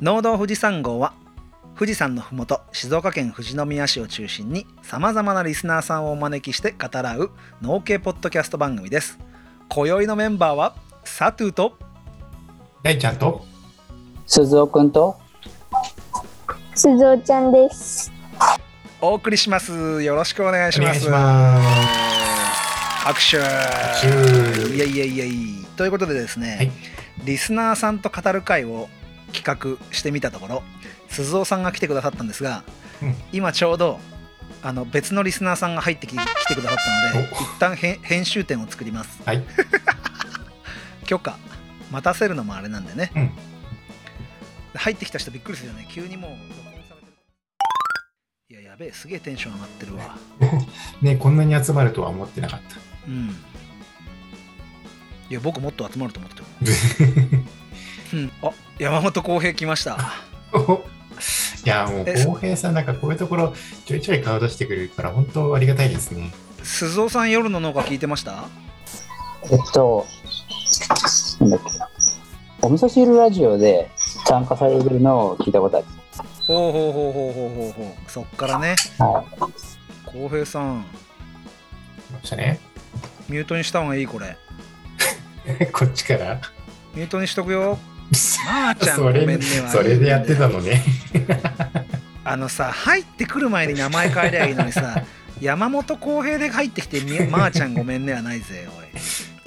農道富士山号は富士山のふもと静岡県富士宮市を中心にさまざまなリスナーさんをお招きして語らう農系ポッドキャスト番組です。今宵のメンバーはサトゥと大ちゃんと鈴尾くんと鈴尾ちゃんです。お送りします。よろしくお願いします。拍手。拍手。イエイイエイイエイ。ということでですね、はい。リスナーさんと語る会を企画してみたところ鈴尾さんが来てくださったんですが、うん。今ちょうどあの別のリスナーさんが入ってき来てくださったのでお。一旦編編集点を作ります。はい。許可待たせるのもあれなんでね、うん。入ってきた人びっくりするよね。急にもういややべえすげえテンション上がってるわ。ね。こんなに集まるとは思ってなかっうん。いや僕もっと集まると思ってるた うん、あ山本浩平来ました。お いやもうえ浩平さんなんかこういうところちょいちょい顔出してくれるから本当ありがたいですね。鈴尾さん夜の農家聞いてました？えっとなんだっけお味噌汁ラジオで参加されるのを聞いたことあるほうほうほうほうほうほうほう。そっからね。は浩平さん。ましたね。ミュートにした方がいいこれ。こっちから。ミュートにしとくよまーちゃんごそれめんねそれでやってたのね。あのさ入ってくる前に名前変えりゃいいのにさ 山本浩平で入ってきてみまーちゃんごめんねはないぜおい。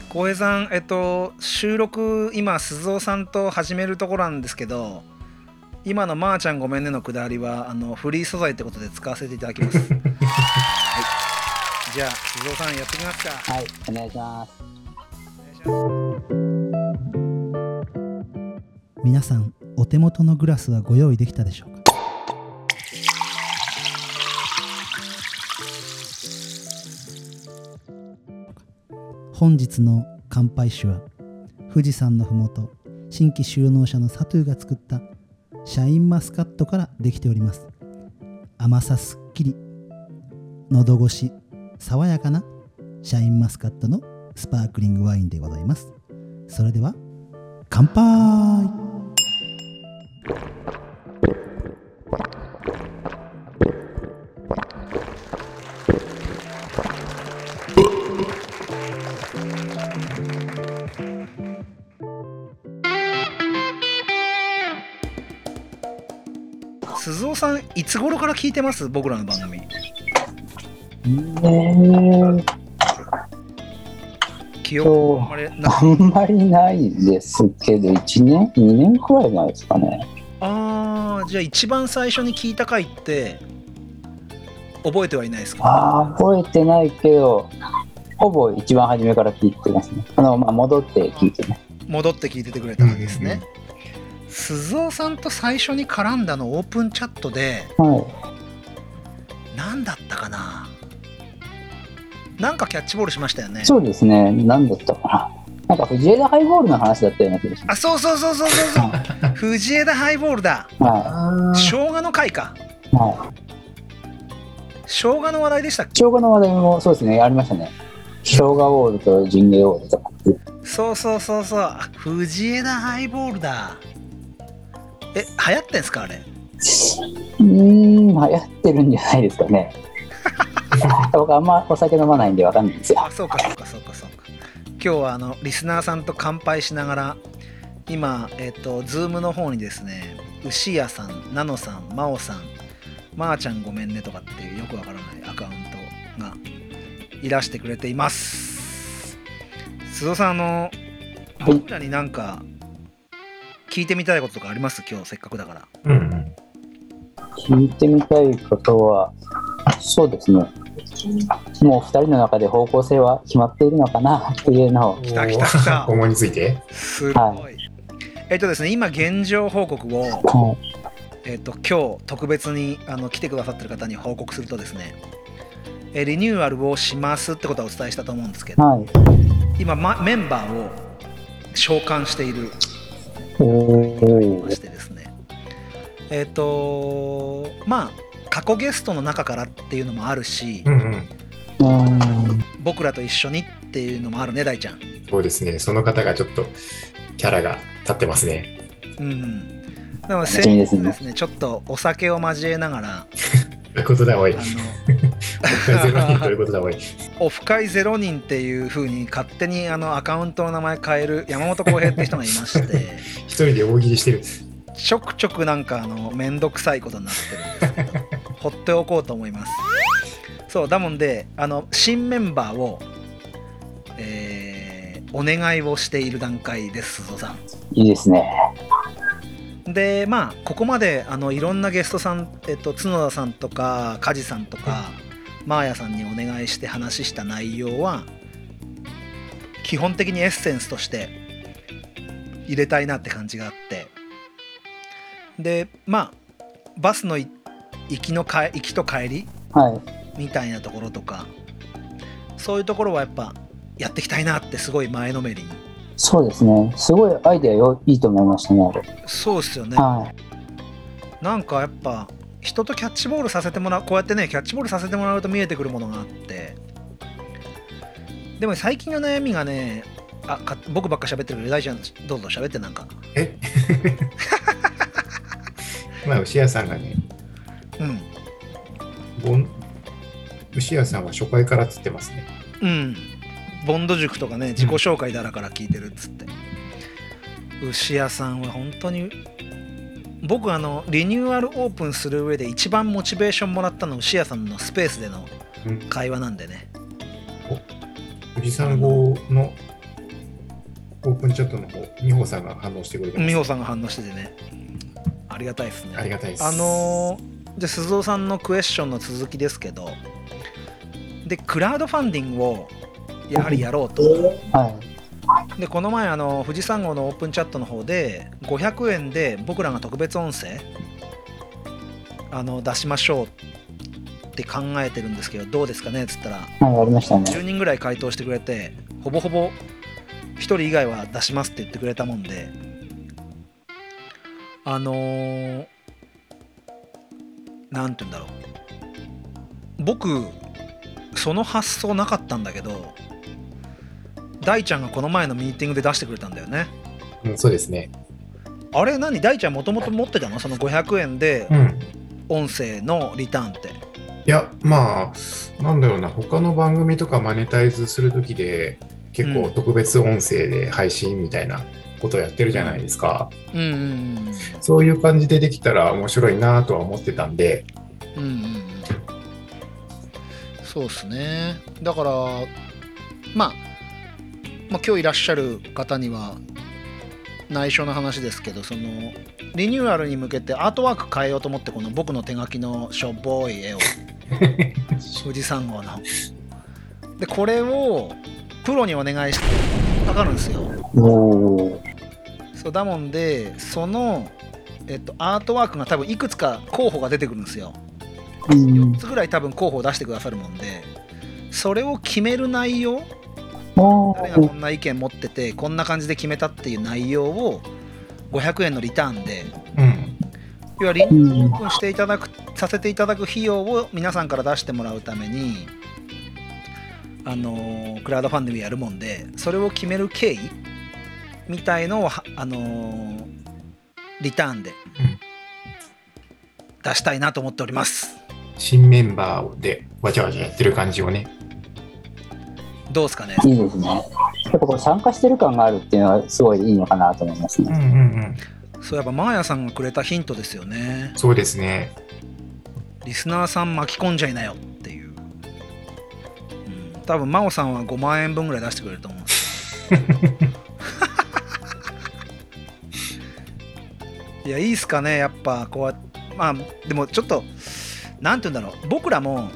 浩平さんえっと収録今鈴尾さんと始めるところなんですけど今のまーちゃんごめんねのくだりはあのフリー素材ってことで使わせていただきます。はい。じゃあ鈴尾さんやってきますか。い、はい、お願いします皆さんお手元のグラスはご用意できたでしょうか？本日の乾杯酒は富士山のふもと新規就農者のサトゥーが作ったシャインマスカットからできております。甘さすっきり喉越し爽やかなシャインマスカットのスパークリングワインでございます。それでは乾杯！鈴尾さんいつ頃から聞いてます？僕らの番組。ねえ記憶あんまりないですけど1年2年くらい前ですかねじゃあ一番最初に聞いた回って覚えてはいないですか？ああ覚えてないけどほぼ一番初めから聞いてますね。あの、まあ、戻って聞いてね。戻って聞いててくれたわけですね、鈴尾さんと最初に絡んだのオープンチャットではい。何だったかな？なんかキャッチボールしましたよね。そうですね。何だったかな？なんか藤枝ハイボールの話だったような気がしまあそうそうそうそうそうそう 藤枝ハイボールだ。生姜の回か。生姜の話題でしたっけ？生姜の話題もそうですね。ありましたね。生姜ウォールとジンゲウォールとか。そうそうそうそう。あ藤枝ハイボールだ。え流行ってんすかあれ？うーん流行ってるんじゃないですかね。僕あんまお酒飲まないんでわかんないんですよ。あそうかそうかそうかそうか。今日はあのリスナーさんと乾杯しながら今えっ、とズームの方にですね牛屋さんナノさん真央さんまー、ちゃんごめんねとかっていうよくわからないアカウントがいらしてくれています。須藤さんあのい。僕らになんか聞いてみたいこととかあります？今日せっかくだから。うんうん。聞いてみたいことはそうですね。もう二人の中で方向性は決まっているのかなっていうのを。来た来た来た。お 思いについて。すごい、えっとですね今現状報告をはえっと今日特別にあの来てくださってる方に報告するとですねえリニューアルをしますってことはお伝えしたと思うんですけどはい。今、ま、メンバーを召喚しているおましてですね。えっ、とまあ過去ゲストの中からっていうのもあるしうんうん。うん。僕らと一緒にっていうのもあるね大ちゃん。そうですね。その方がちょっとキャラが立ってますね。うんでも楽しみですね。ちょっとお酒を交えながら。ということだ、おい。あのゼロ人ということだ、おい。オフ会ゼロ人っていう風に勝手にあのアカウントの名前変える山本浩平って人がいまして。一人で大喜利してる。ちょくちょくなんかあの面倒くさいことになってるんですけど。放っておこうと思います。そうだもんであの新メンバーをえーお願いをしている段階です鈴さいいですね。んでまあここまであのいろんなゲストさん、えっと、角田さんとか梶さんとかマーヤさんにお願いして話した内容は基本的にエッセンスとして入れたいなって感じがあってでまあバスのい行きの行きと帰りはい。みたいなところとかそういうところはやっぱやっていきたいなってすごい前のめりにそうですね。すごいアイデアよいいと思いましたね、あれ。そうですよねはい。なんかやっぱ人とキャッチボールさせてもらうこうやってねキャッチボールさせてもらうと見えてくるものがあってでも最近の悩みがねあか僕ばっか喋ってるけど大ちゃんどうぞ喋ってなんかえ？まあ、牛屋さんがね、うん牛屋さんは初回からっつってますね。うんボンド塾とかね自己紹介だらから聞いてるっつって、牛屋さんは本当に僕あのリニューアルオープンする上で一番モチベーションもらったの牛屋さんのスペースでのうん、会話なんでね。富士山号のオープンチャットの方、美穂さんが反応してくれて。美穂さんが反応しててね。ありがたいですね。ありがたいです。あのーじゃあ鈴尾さんのクエスチョンの続きですけどでクラウドファンディングをやはりやろうとはい。でこの前あの富士山号のオープンチャットの方で500円で僕らが特別音声あの出しましょうって考えてるんですけどどうですかね？っつったらはい、ありましたね。10人ぐらい回答してくれてほぼほぼ1人以外は出しますって言ってくれたもんであのー、なんて言うんだろう僕その発想なかったんだけど大ちゃんがこの前のミーティングで出してくれたんだよね。うん、そうですね。あれ何？大ちゃんもともと持ってたの？その500円でうん。音声のリターンって。いや、まあ、なんだろうな、他の番組とかマネタイズするときで、結構特別音声で配信みたいなことをやってるじゃないですか。うんうんうんそういう感じでできたら面白いなとは思ってたんで、うんうんうん。そうですね。だからまあ、まあ今日いらっしゃる方には内緒の話ですけどそのリニューアルに向けてアートワーク変えようと思ってこの僕の手書きのしょっぼい絵を 富士山号のでこれをプロにお願いしてかかるんですよ。そうだもんでその、えっと、アートワークが多分いくつか候補が出てくるんですようん4。つぐらい多分候補を出してくださるもんでそれを決める内容。誰がこんな意見持っててこんな感じで決めたっていう内容を500円のリターンでうん。要はリンクオープンしていただくさせていただく費用を皆さんから出してもらうためにあのークラウドファンディングやるもんでそれを決める経緯みたいのをはあのーリターンで出したいなと思っております新メンバーでわちゃわちゃやってる感じをね。どうですかね？いいですね。やっぱこれ参加してる感があるっていうのはすごいいいのかなと思いますね。うんうんうん。そうやっぱマーヤさんがくれたヒントですよねそうですね。リスナーさん巻き込んじゃいなよっていう、うん、多分真央さんは5万円分ぐらい出してくれると思うんですよ いやいいっすかねやっぱこうやまあでもちょっとなんて言うんだろう僕らも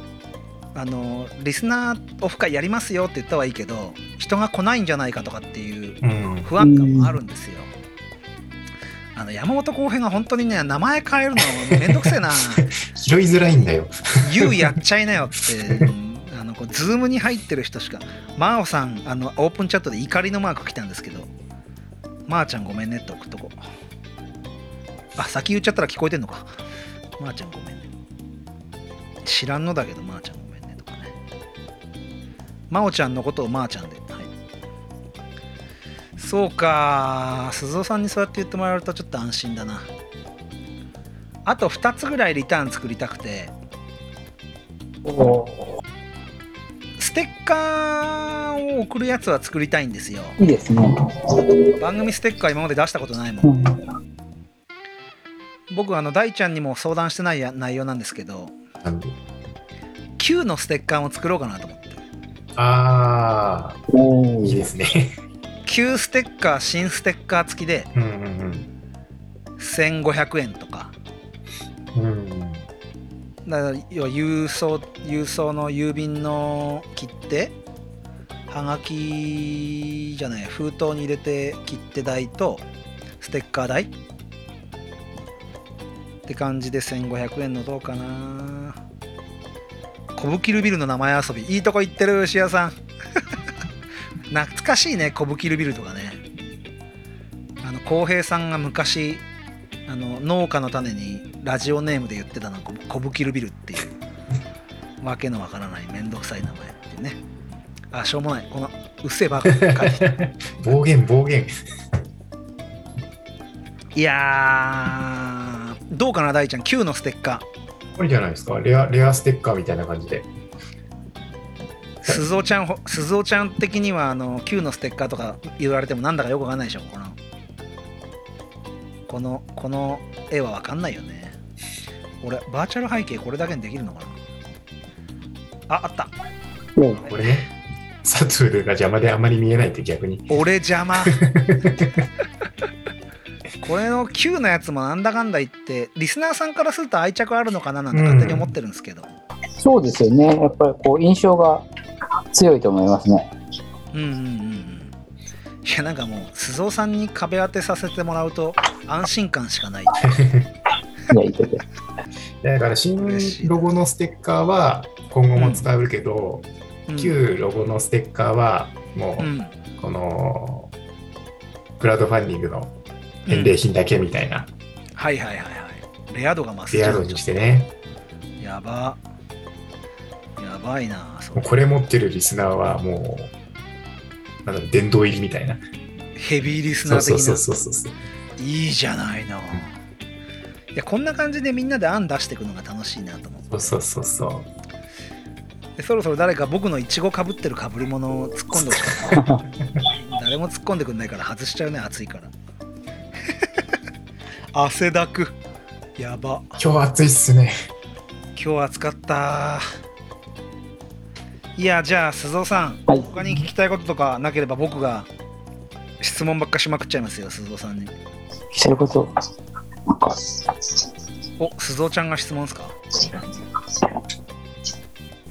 あのリスナーオフ会やりますよって言ったはいいけど人が来ないんじゃないかとかっていううん。不安感もあるんですよ。あの山本浩平が本当にね名前変えるのめんどくせえな。拾いづらいんだよ。「YOU やっちゃいなよ」って。うん。あのこうズームに入ってる人しか。真央さんあのオープンチャットで怒りのマーク来たんですけど「まー、ちゃんごめんね」って送っとこう。あ先言っちゃったら聞こえてんのか「まー、ちゃんごめんね」知らんのだけど「まー、ちゃん。ごめんね」とかね真央ちゃんのことをまーちゃんで。はい。そうか鈴尾さんにそうやって言ってもらえるとちょっと安心だな。あと2つぐらいリターン作りたくて。おステッカーを送るやつは作りたいんですよ。いいですね。番組ステッカー今まで出したことないもうん。ん。僕あの大ちゃんにも相談してないや内容なんですけどなんで Q のステッカーも作ろうかなと思ってあおあ、いいーですね。Q ステッカー新ステッカー付きでうんうん1500円とかうん。うん。だから要は郵送郵送の郵便の切手はがきじゃない封筒に入れて切手代とステッカー代って感じで1500円のどうかなコブキルビルの名前遊び。いいとこ行ってる牛屋さん。懐かしいねコブキルビルとかね。あの浩平さんが昔あの農家の種にラジオネームで言ってたのはコブキルビルっていう。わけのわからないめんどくさい名前っていうね。あしょうもない。このうっせえばっかり暴言、暴言。いやーどうかな大ちゃん。Q のステッカーこれじゃないですか。レア、レアステッカーみたいな感じで。鈴尾ちゃんほ鈴尾ちゃん的にはあの Q のステッカーとか言われてもなんだかよくわかんないでしょこの。このこの絵はわかんないよね。俺バーチャル背景これだけにできるのかな。ああった。おうこれね、サトゥールが邪魔であまり見えないって逆に。俺邪魔 これの Q のやつもなんだかんだ言ってリスナーさんからすると愛着あるのかななんて勝手に思ってるんですけど、そうですよね。やっぱりこう印象が強いと思いますね。うんうんうんうんいやなんかもう鈴尾さんに壁当てさせてもらうと安心感しかない。だから新ロゴのステッカーは今後も使うけど、うん旧ロゴのステッカーはもうんうこのクラウドファンディングの返礼品だけみたいな。はいはいはいはい。レア度が増すレア度にしてね、やば。やばいなこれ持ってるリスナーはもうなんだろう殿堂入りみたいな。ヘビーリスナー的そうそうそうなそうそう。いいじゃないの。いやこんな感じでみんなで案出していくのが楽しいなと思うそうそうそうそう。でそろそろ誰か僕のイチゴかぶってるかぶり物を突っ込んでほしかった誰も突っ込んでくんないから外しちゃうね暑いから汗だく。やば。今日暑いっすね。今日暑かった。いやじゃあ鈴尾さん、はい。他に聞きたいこととかなければ僕が質問ばっかしまくっちゃいますよ鈴尾さんに。してること、お鈴尾ちゃんが質問ですか？なんで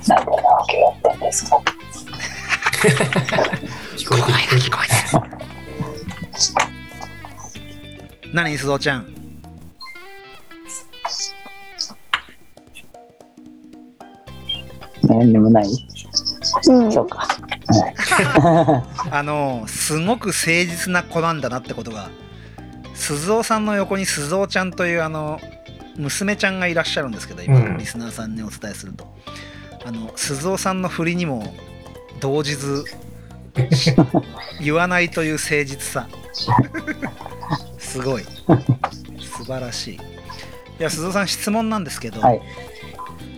なわけやってんですか？聞こえて聞こえてこえて何鈴尾ちゃん？何にもない。うん。そうか。あのすごく誠実な子なんだなってことが鈴尾さんの横に鈴尾ちゃんというあの娘ちゃんがいらっしゃるんですけど今、うん。リスナーさんにお伝えすると。あの鈴尾さんの振りにも動じず言わないという誠実さ。すごい。素晴らしい。いや鈴尾さん質問なんですけど、はい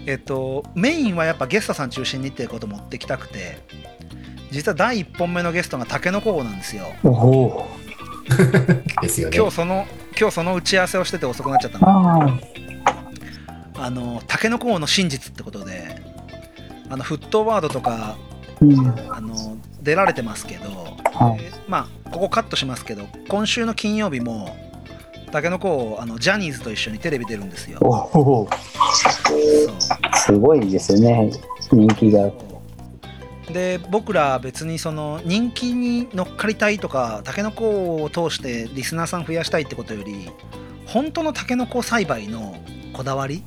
えっとメインはやっぱゲストさん中心にっていうことを持ってきたくて実は第1本目のゲストがタケノコ王なんですよおお。ですよね。今日その今日その打ち合わせをしてて遅くなっちゃったのああのタケノコ王の真実ってことであのフットワードとかあ。うん。あの出られてますけど、はい。えーまあここカットしますけど今週の金曜日もタケノコ王あのジャニーズと一緒にテレビ出るんですよおお。すごいですよね。人気が。で僕ら別にその人気に乗っかりたいとかタケノコを通してリスナーさん増やしたいってことより本当のタケノコ栽培のこだわり。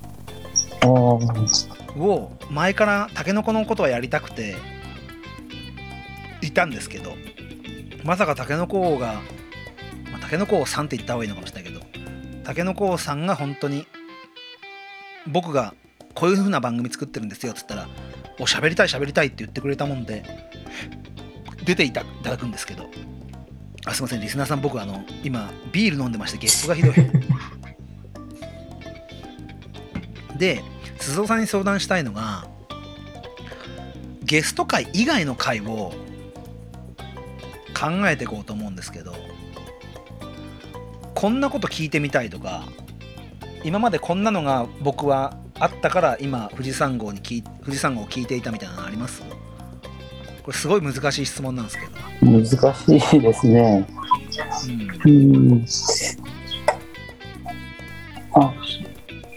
を前からタケノコのことはやりたくていたんですけどまさかタケノコ王が、まあ、タケノコ王さんって言った方がいいのかもしれないけどタケノコ王さんが本当に僕がこういう風な番組作ってるんですよっつったら「お喋りたい喋りたい」って言ってくれたもんで出ていただくんですけどあすいませんリスナーさん僕あの今ビール飲んでましてゲップがひどい。で鈴尾さんに相談したいのがゲスト会以外の回を考えていこうと思うんですけどこんなこと聞いてみたいとか今までこんなのが僕はあったから今富士山号に聞い富士山号を聞いていたみたいなのあります？これすごい難しい質問なんですけど、難しいですね。うん、うん。あ、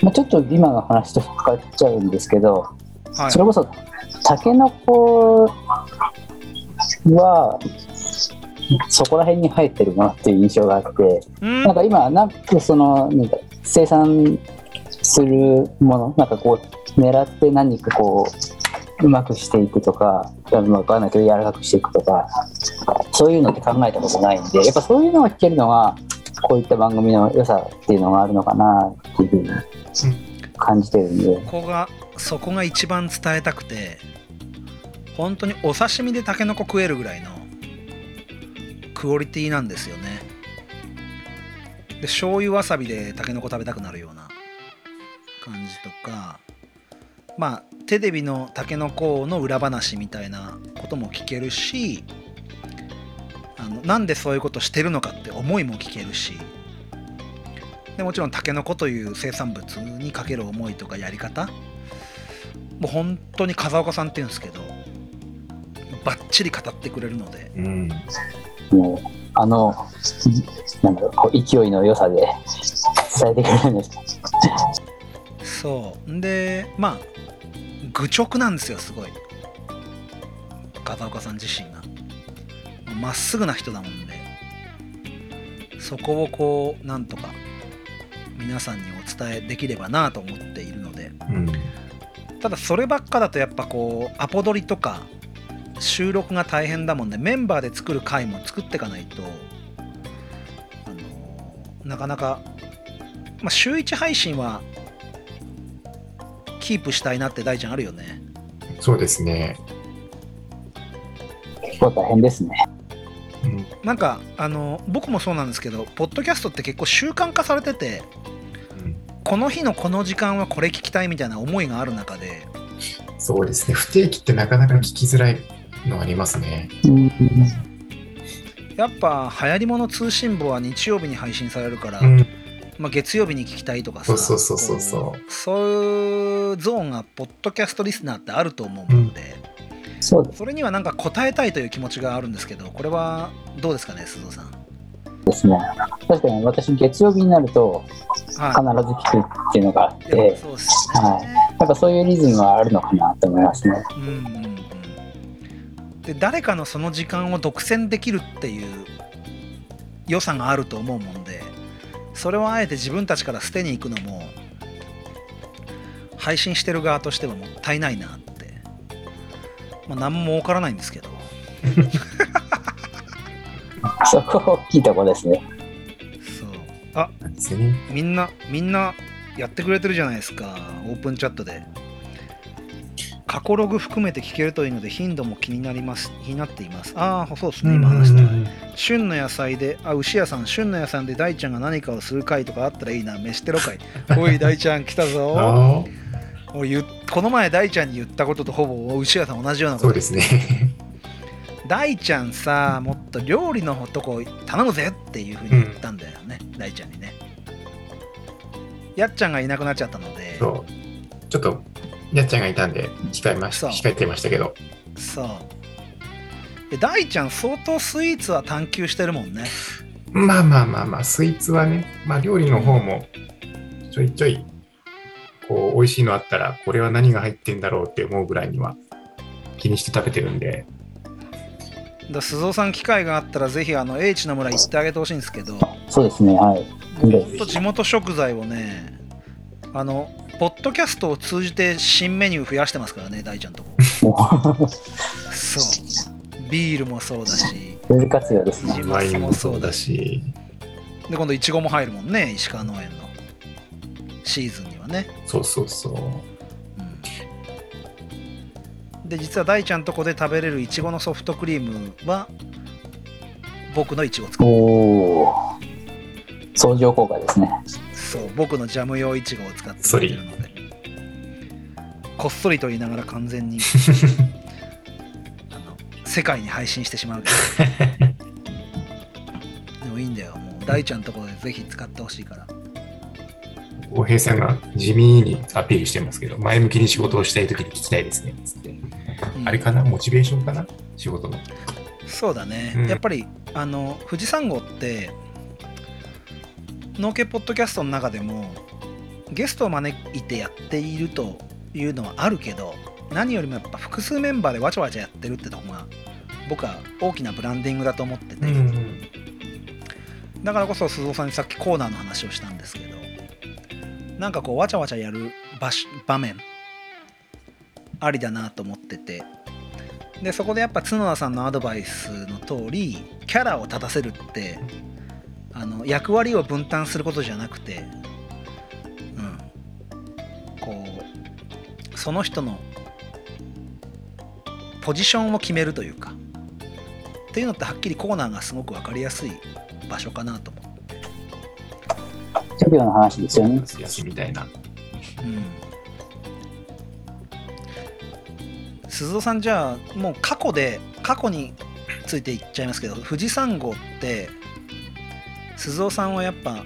まあ、ちょっと今の話と深っちゃうんですけど、はいそれこそ、タケノコは、そこら辺に生えてるなっていう印象があって、うん。なんか今、なんかその、なんか生産するもの、なんかこう、狙って何かこう、うまくしていくとか、わかんないけど柔らかくしていくとか、そういうのって考えたことないんで、やっぱそういうのが聞けるのは、こういった番組の良さっていうのがあるのかなっていうふうに感じてるんで、ここがそこが一番伝えたくて本当にお刺身でタケノコ食えるぐらいのクオリティなんですよね。で醤油わさびでタケノコ食べたくなるような感じとかまあテレビのタケノコの裏話みたいなことも聞けるしあのなんでそういうことしてるのかって思いも聞けるし。でもちろんタケノコという生産物にかける思いとかやり方もう本当に風岡さんっていうんですけどバッチリ語ってくれるのでうん。もう、あの、なんだろう、こう勢いの良さで伝えてくれるんです。そうんでまあ愚直なんですよすごい風岡さん自身がまっすぐな人だもんでそこをこうなんとか皆さんにお伝えできればなと思っているのでうん。ただそればっかだとやっぱこうアポ取りとか収録が大変だもんでメンバーで作る回も作っていかないとあのなかなか、まあ、週1配信はキープしたいなって大ちゃんあるよねそうですね。結構大変ですね。うん。なんかあの僕もそうなんですけどポッドキャストって結構習慣化されててこの日のこの時間はこれ聞きたいみたいな思いがある中でそうですね。不定期ってなかなか聞きづらいのありますね。うんやっぱ流行り物通信簿は日曜日に配信されるから、うん。まあ、月曜日に聞きたいとかさそうそうそうそうそうこそういうゾーンがポッドキャストリスナーってあると思うので、そうでそれにはなんか答えたいという気持ちがあるんですけどこれはどうですかね鈴尾さん？すね。確かに私、月曜日になると必ずは聞くっていうのがあっいいやて、そうですよね、やっぱそういうリズムはあるのかなと思いますね。うんうんうんで誰かのその時間を独占できるっていう良さがあると思うもんでそれをあえて自分たちから捨てに行くのも配信してる側としてはもったいないなって、まあ、何も儲からないんですけどそこ大きいとこですね。そうあ。みんなみんなやってくれてるじゃないですかオープンチャットで過去ログ含めて聞けるというので頻度も気になります。気になっています。ああそうですね。今話した旬の野菜であ牛屋さん旬の野菜で大ちゃんが何かをする回とかあったらいいな。飯テロ会 おい大ちゃん来たぞ。あ俺この前大ちゃんに言ったこととほぼ牛屋さん同じようなあ、こと。そうですね。大ちゃんさもっと料理のとこ頼むぜっていうふうに言ったんだよね、大ちゃんにね。やっちゃんがいなくなっちゃったので。ちょっと、やっちゃんがいたんで、控えました。控えてましたけど。そうで大ちゃん相当スイーツは探求してるもんねまあまあまあまあ、スイーツはね、まあ料理の方も、ちょいちょい、こう、美味しいのあったら、これは何が入ってんだろうって思うぐらいには、気にして食べてるんで、だ鈴尾さん機会があったらぜひあの H の村行ってあげてほしいんですけどそうですね、はい。ほんと地元食材をねあのポッドキャストを通じて新メニュー増やしてますからね大ちゃんとこもそうビールもそうだしう、フル活用ですね。ワインもそうだし、で今度いちごも入るもんね石川農園のシーズンにはね、そうそうそう。うん、で実は大ちゃんとこで食べれるいちごのソフトクリームは僕のいちご使うおお。相乗効果ですね。そう僕のジャム用いちごを使ってくれてるので。こっそりと言いながら完全にあの世界に配信してしまうけど。でもいいんだよ。もう大ちゃんのところでぜひ使ってほしいから。浩平さんが地味にアピールしてますけど、前向きに仕事をしたいときに聞きたいですね。つってうん。あれかな？モチベーションかな？仕事の。そうだね、うん。やっぱりあの富士山号って農家ポッドキャストの中でもゲストを招いてやっているというのはあるけど何よりもやっぱ複数メンバーでわちゃわちゃやってるってとこが僕は大きなブランディングだと思ってて、だからこそ鈴尾さんにさっきコーナーの話をしたんですけどなんかこうわちゃわちゃやる場所場面ありだなと思ってて。でそこでやっぱ角田さんのアドバイスの通りキャラを立たせるってあの役割を分担することじゃなくてうんこうその人のポジションを決めるというかっていうのってはっきりコーナーがすごく分かりやすい場所かなと思う。職業の話ですよね。休みみたいな。うん鈴戸さんじゃあもう過去で過去について言っちゃいますけど富士山号って鈴戸さんはやっぱ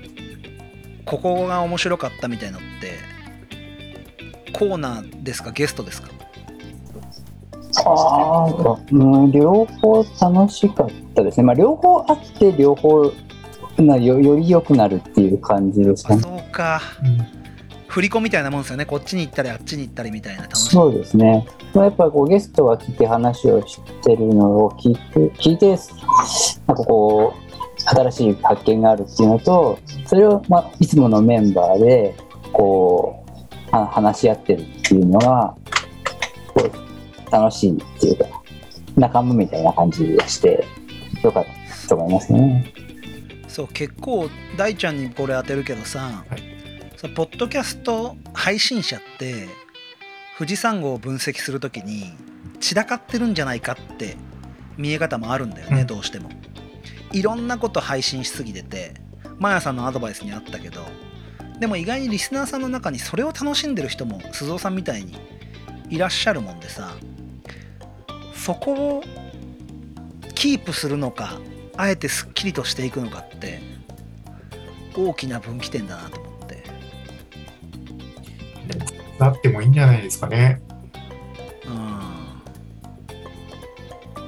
ここが面白かったみたいのってコーナーですか？ゲストですか？ああ、うん、両方楽しかったですね。まあ、両方あって、両方なよより良くなるっていう感じですかあね。そうか振り子みたいなもんですよねこっちに行ったりあっちに行ったりみたいな楽しみそうですね。まあ、やっぱこうゲストが来て話をしてるのを聞いて、聞いて、なんかこう、新しい発見があるっていうのと、それを、まあ、いつものメンバーで、こう、は話し合ってるっていうのが、こう楽しいっていうか、仲間みたいな感じがして、よかったと思いますね。そう結構大ちゃんにこれ当てるけどさ、はい。ポッドキャスト配信者って富士山号を分析するときに散らかってるんじゃないかって見え方もあるんだよね、うん。どうしてもいろんなこと配信しすぎててマヤさんのアドバイスにあったけどでも意外にリスナーさんの中にそれを楽しんでる人も鈴尾さんみたいにいらっしゃるもんでさそこをキープするのかあえてすっきりとしていくのかって大きな分岐点だなと思ってなってもいいんじゃないですかね。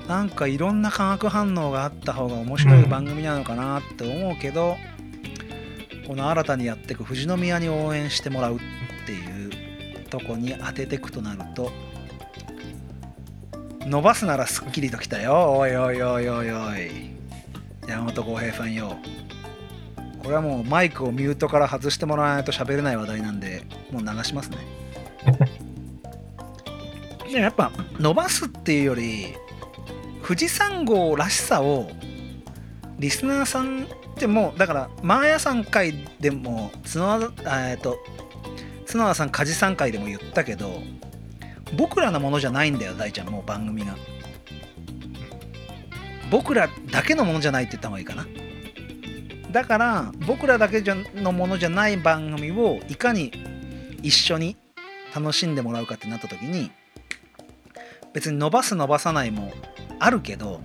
なんかいろんな化学反応があった方が面白い番組なのかなって思うけど、この新たにやっていく富士宮に応援してもらうっていうとこに当てていくとなると伸ばすならすっきりときたよ。おいおいおいおいおい。山本浩平さんよ。これはもうマイクをミュートから外してもらわないと喋れない話題なんでもう流しますね。やっぱ伸ばすっていうより富士山号らしさをリスナーさんってもうだからマーヤさん会でも角田えっと角田さん梶さん会でも言ったけど僕らのものじゃないんだよ大ちゃんもう番組が。僕らだけのものじゃないって言った方がいいかな。だから僕らだけのものじゃない番組をいかに一緒に楽しんでもらうかってなった時に別に伸ばす伸ばさないもあるけど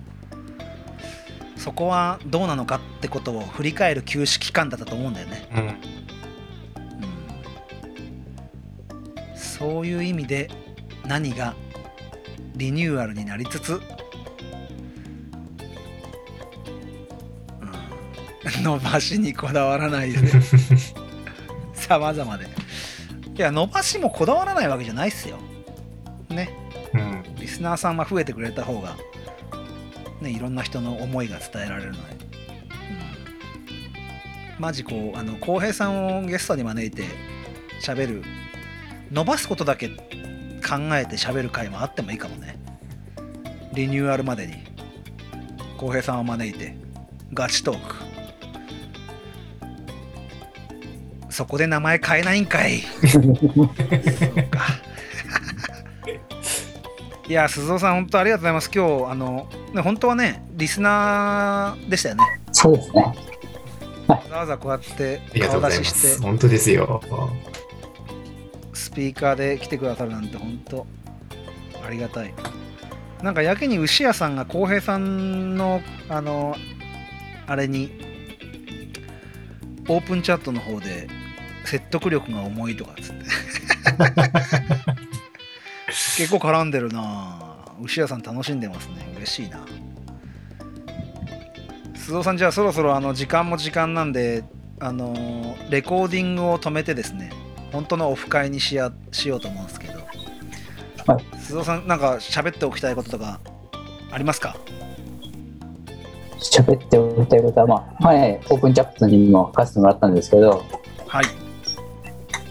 そこはどうなのかってことを振り返る休止期間だったと思うんだよね、うん。うん、そういう意味で何がリニューアルになりつつ、うん、伸ばしにこだわらないで。様々で。いや伸ばしもこだわらないわけじゃないっすよ。ね。うん。リスナーさんは増えてくれた方が、ね、いろんな人の思いが伝えられるので、うん、マジこうあの浩平さんをゲストに招いて喋る伸ばすことだけ考えて喋る回もあってもいいかもね。リニューアルまでに。浩平さんを招いてガチトーク。そこで名前変えないんかい。そうか。いや鈴尾さん本当ありがとうございます。今日あのね本当はねリスナーでしたよね。そうですね。わざわざこうやってありがとう顔ございます。出しして。本当ですよ。スピーカーで来てくださるなんて本当ありがたい。なんかやけに牛屋さんが浩平さんのあのあれにオープンチャットの方で説得力が重いとかっつって。結構絡んでるな牛屋さん楽しんでますね嬉しいな。須藤さんじゃあそろそろあの時間も時間なんであのーレコーディングを止めてですね本当のオフ会にしやしようと思うんですけど、はい。須藤さんなんか喋っておきたいこととかありますか？喋っておきたいことは、まあ、前、オープンチャットにも書かせてもらったんですけど、はい。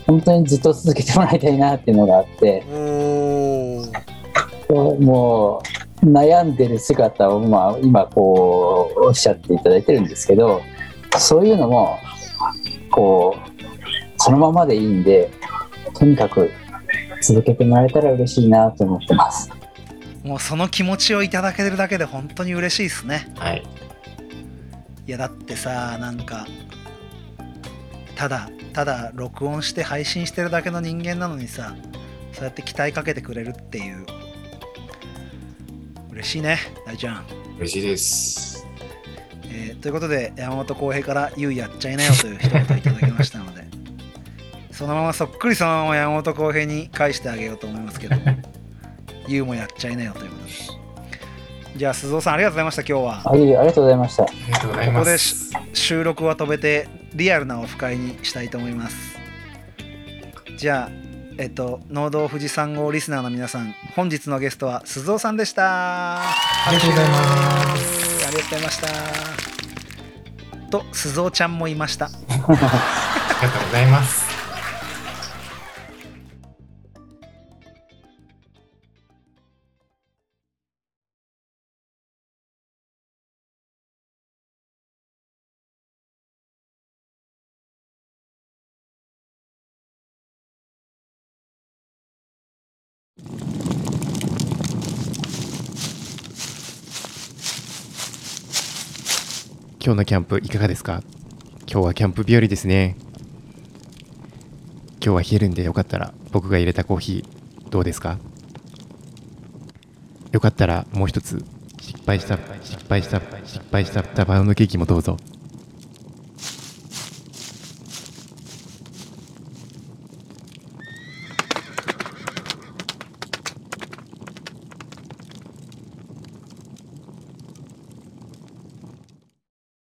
本当にずっと続けてもらいたいなっていうのがあって、もう悩んでる姿を、まあ、今こうおっしゃっていただいてるんですけどそういうのもこうそのままでいいんでとにかく続けてもらえたら嬉しいなと思ってます。もうその気持ちをいただけるだけで本当に嬉しいですねはい。いやだってさなんかただただ録音して配信してるだけの人間なのにさそうやって期待かけてくれるっていう嬉しいね大ちゃん、嬉しいです。えーということで山本浩平から「ゆうやっちゃいなよ」という一言いただきましたので そのままそっくりそのまま山本浩平に返してあげようと思いますけども「ゆうもやっちゃいなよ」ということでじゃあ鈴尾さんありがとうございました今日はあいありがとうございました。ありがとうございここで。収録は止めてリアルなオフ会にしたいと思いますじゃあえっと農道富士山号リスナーの皆さん本日のゲストは鈴尾さんでしたあありがとうございます。ありがとうございましたと鈴尾ちゃんもいました ありがとうございます。今日のキャンプいかがですか？今日はキャンプ日和ですね。今日は冷えるんでよかったら僕が入れたコーヒーどうですか？よかったらもう一つ失敗した失敗した失敗したバウンドケーキもどうぞ。